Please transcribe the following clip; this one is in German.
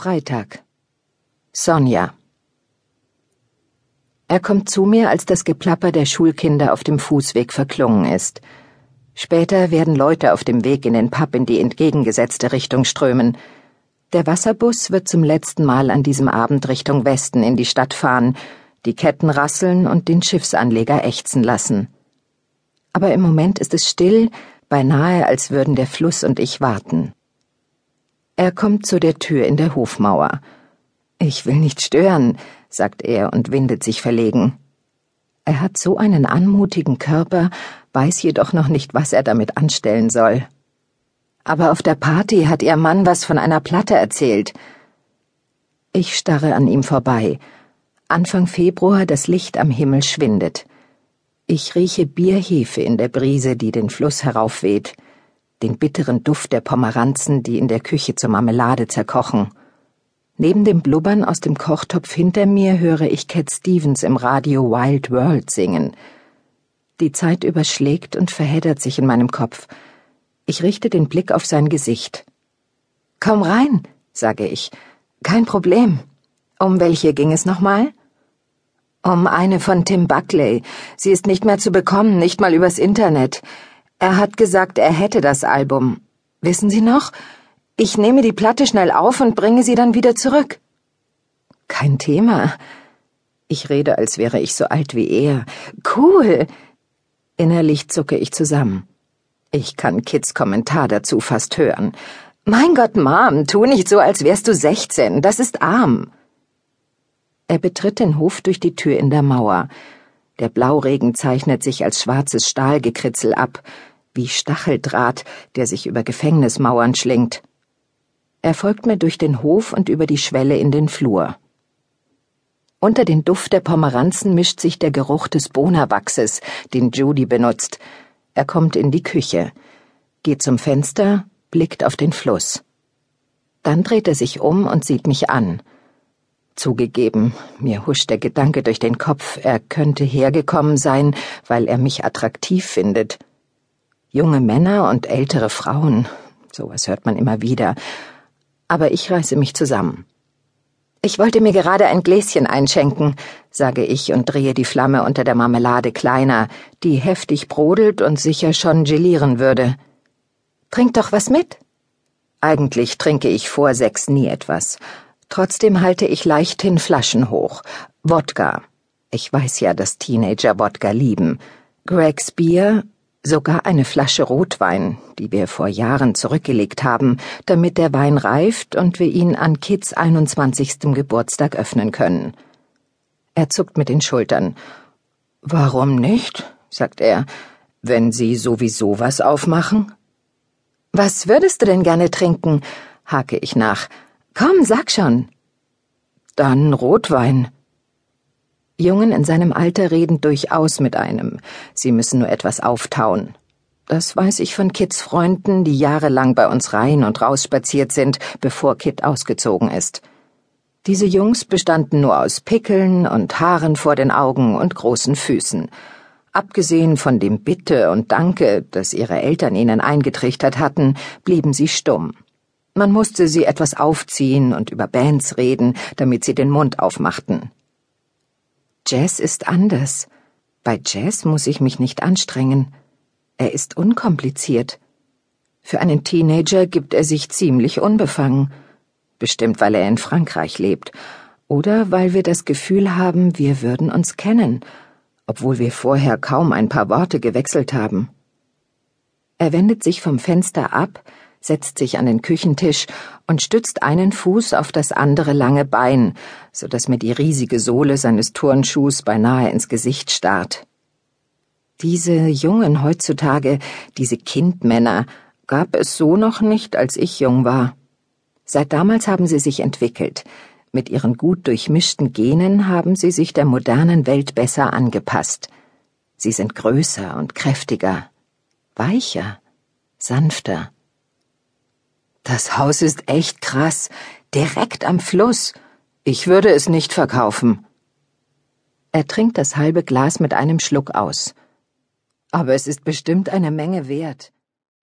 Freitag. Sonja. Er kommt zu mir, als das Geplapper der Schulkinder auf dem Fußweg verklungen ist. Später werden Leute auf dem Weg in den Pub in die entgegengesetzte Richtung strömen. Der Wasserbus wird zum letzten Mal an diesem Abend Richtung Westen in die Stadt fahren, die Ketten rasseln und den Schiffsanleger ächzen lassen. Aber im Moment ist es still, beinahe als würden der Fluss und ich warten. Er kommt zu der Tür in der Hofmauer. Ich will nicht stören, sagt er und windet sich verlegen. Er hat so einen anmutigen Körper, weiß jedoch noch nicht, was er damit anstellen soll. Aber auf der Party hat ihr Mann was von einer Platte erzählt. Ich starre an ihm vorbei. Anfang Februar das Licht am Himmel schwindet. Ich rieche Bierhefe in der Brise, die den Fluss heraufweht den bitteren Duft der Pomeranzen, die in der Küche zur Marmelade zerkochen. Neben dem Blubbern aus dem Kochtopf hinter mir höre ich Cat Stevens im Radio Wild World singen. Die Zeit überschlägt und verheddert sich in meinem Kopf. Ich richte den Blick auf sein Gesicht. Komm rein, sage ich. Kein Problem. Um welche ging es nochmal? Um eine von Tim Buckley. Sie ist nicht mehr zu bekommen, nicht mal übers Internet. Er hat gesagt, er hätte das Album. Wissen Sie noch? Ich nehme die Platte schnell auf und bringe sie dann wieder zurück. Kein Thema. Ich rede, als wäre ich so alt wie er. Cool. Innerlich zucke ich zusammen. Ich kann Kids Kommentar dazu fast hören. Mein Gott, Mom, tu nicht so, als wärst du sechzehn. Das ist arm. Er betritt den Hof durch die Tür in der Mauer. Der Blauregen zeichnet sich als schwarzes Stahlgekritzel ab wie Stacheldraht, der sich über Gefängnismauern schlingt. Er folgt mir durch den Hof und über die Schwelle in den Flur. Unter den Duft der Pomeranzen mischt sich der Geruch des Bonawachses, den Judy benutzt. Er kommt in die Küche, geht zum Fenster, blickt auf den Fluss. Dann dreht er sich um und sieht mich an. Zugegeben, mir huscht der Gedanke durch den Kopf, er könnte hergekommen sein, weil er mich attraktiv findet. Junge Männer und ältere Frauen, sowas hört man immer wieder. Aber ich reiße mich zusammen. Ich wollte mir gerade ein Gläschen einschenken, sage ich und drehe die Flamme unter der Marmelade kleiner, die heftig brodelt und sicher schon gelieren würde. Trink doch was mit. Eigentlich trinke ich vor sechs nie etwas. Trotzdem halte ich leichthin Flaschen hoch. Wodka. Ich weiß ja, dass Teenager Wodka lieben. Greg's Bier, sogar eine Flasche Rotwein, die wir vor Jahren zurückgelegt haben, damit der Wein reift und wir ihn an Kids 21. Geburtstag öffnen können. Er zuckt mit den Schultern. Warum nicht? sagt er, wenn Sie sowieso was aufmachen? Was würdest du denn gerne trinken? hake ich nach. Komm, sag schon. Dann Rotwein. Jungen in seinem Alter reden durchaus mit einem. Sie müssen nur etwas auftauen. Das weiß ich von Kids Freunden, die jahrelang bei uns rein und raus spaziert sind, bevor Kid ausgezogen ist. Diese Jungs bestanden nur aus Pickeln und Haaren vor den Augen und großen Füßen. Abgesehen von dem Bitte und Danke, das ihre Eltern ihnen eingetrichtert hatten, blieben sie stumm. Man musste sie etwas aufziehen und über Bands reden, damit sie den Mund aufmachten. Jazz ist anders. Bei Jazz muss ich mich nicht anstrengen. Er ist unkompliziert. Für einen Teenager gibt er sich ziemlich unbefangen. Bestimmt, weil er in Frankreich lebt. Oder weil wir das Gefühl haben, wir würden uns kennen, obwohl wir vorher kaum ein paar Worte gewechselt haben. Er wendet sich vom Fenster ab, setzt sich an den Küchentisch und stützt einen Fuß auf das andere lange Bein, so dass mir die riesige Sohle seines Turnschuhs beinahe ins Gesicht starrt. Diese Jungen heutzutage, diese Kindmänner, gab es so noch nicht, als ich jung war. Seit damals haben sie sich entwickelt. Mit ihren gut durchmischten Genen haben sie sich der modernen Welt besser angepasst. Sie sind größer und kräftiger, weicher, sanfter. Das Haus ist echt krass, direkt am Fluss. Ich würde es nicht verkaufen. Er trinkt das halbe Glas mit einem Schluck aus. Aber es ist bestimmt eine Menge wert.